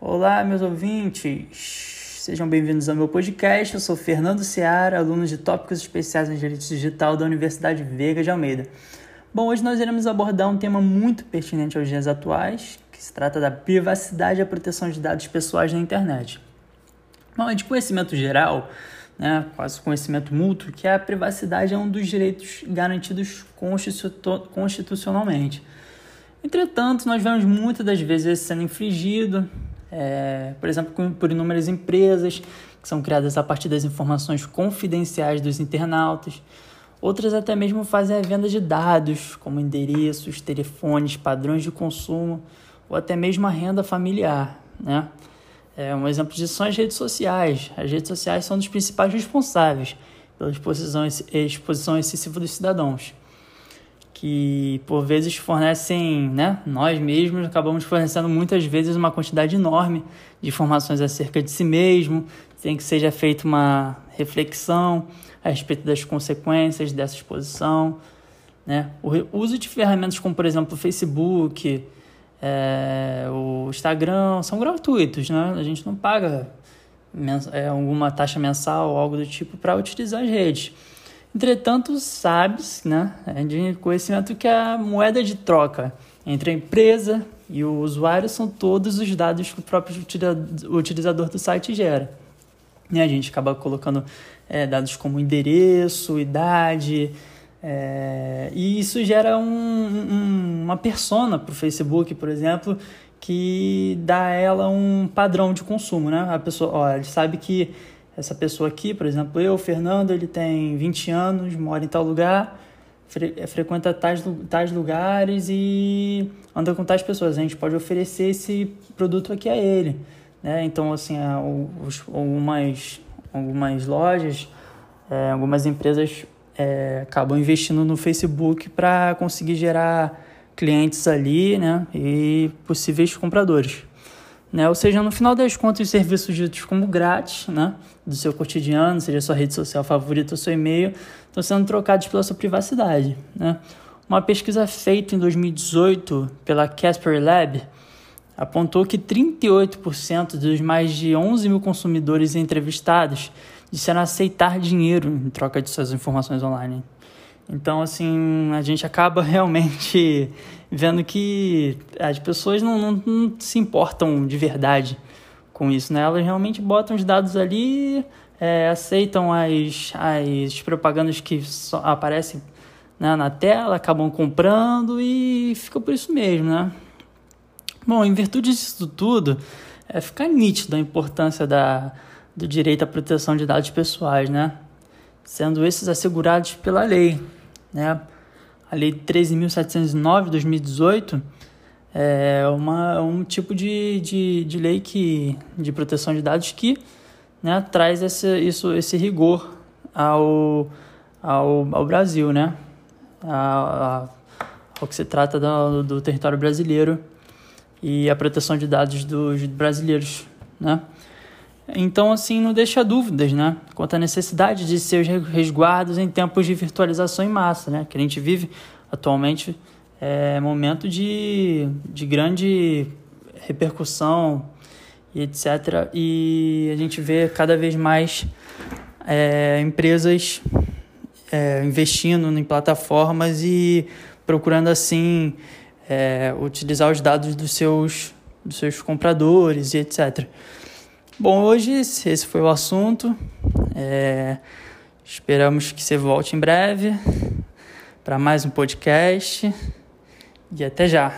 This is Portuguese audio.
Olá, meus ouvintes. Sejam bem-vindos ao meu podcast. Eu sou Fernando Seara, aluno de Tópicos Especiais em Direito Digital da Universidade Veiga de Almeida. Bom, hoje nós iremos abordar um tema muito pertinente aos dias atuais, que se trata da privacidade e a proteção de dados pessoais na internet. Bom, é de conhecimento geral, né, quase conhecimento mútuo, que a privacidade é um dos direitos garantidos constitucionalmente. Entretanto, nós vemos muitas das vezes sendo infringido, é, por exemplo, por inúmeras empresas que são criadas a partir das informações confidenciais dos internautas. Outras até mesmo fazem a venda de dados, como endereços, telefones, padrões de consumo ou até mesmo a renda familiar. Né? É, um exemplo disso são as redes sociais. As redes sociais são dos principais responsáveis pela exposição, exposição excessiva dos cidadãos que por vezes fornecem, né, nós mesmos acabamos fornecendo muitas vezes uma quantidade enorme de informações acerca de si mesmo, sem que seja feita uma reflexão a respeito das consequências dessa exposição, né? O uso de ferramentas como, por exemplo, o Facebook, é, o Instagram, são gratuitos, né? A gente não paga é, alguma taxa mensal ou algo do tipo para utilizar as redes. Entretanto, sabes, né, é de conhecimento que a moeda de troca entre a empresa e o usuário são todos os dados que o próprio utilizador do site gera. E a gente acaba colocando é, dados como endereço, idade, é, e isso gera um, um, uma persona para o Facebook, por exemplo, que dá a ela um padrão de consumo. Né? A pessoa ó, ele sabe que essa pessoa aqui, por exemplo, eu, Fernando, ele tem 20 anos, mora em tal lugar, fre eh, frequenta tais, tais lugares e anda com tais pessoas. A gente pode oferecer esse produto aqui a ele. Né? Então, assim, os, algumas, algumas lojas, é, algumas empresas é, acabam investindo no Facebook para conseguir gerar clientes ali né? e possíveis compradores. Né? Ou seja, no final das contas, os serviços ditos como grátis, né? do seu cotidiano, seja sua rede social favorita ou seu e-mail, estão sendo trocados pela sua privacidade. Né? Uma pesquisa feita em 2018 pela Casper Lab apontou que 38% dos mais de 11 mil consumidores entrevistados disseram aceitar dinheiro em troca de suas informações online. Então, assim, a gente acaba realmente vendo que as pessoas não, não, não, se importam de verdade com isso, né? Elas realmente botam os dados ali, é, aceitam as, as propagandas que aparecem né, na tela, acabam comprando e fica por isso mesmo, né? Bom, em virtude disso tudo, é, fica nítido a importância da, do direito à proteção de dados pessoais, né? Sendo esses assegurados pela lei, né? A Lei 13.709 de 2018 é uma, um tipo de, de, de lei que, de proteção de dados que né, traz esse, isso, esse rigor ao, ao, ao Brasil, né? A, a, ao que se trata do, do território brasileiro e a proteção de dados dos brasileiros, né? Então, assim, não deixa dúvidas, né? Quanto à necessidade de seus resguardos em tempos de virtualização em massa, né? Que a gente vive atualmente é momento de, de grande repercussão e etc. E a gente vê cada vez mais é, empresas é, investindo em plataformas e procurando, assim, é, utilizar os dados dos seus, dos seus compradores e etc. Bom, hoje esse foi o assunto. É, esperamos que você volte em breve para mais um podcast. E até já!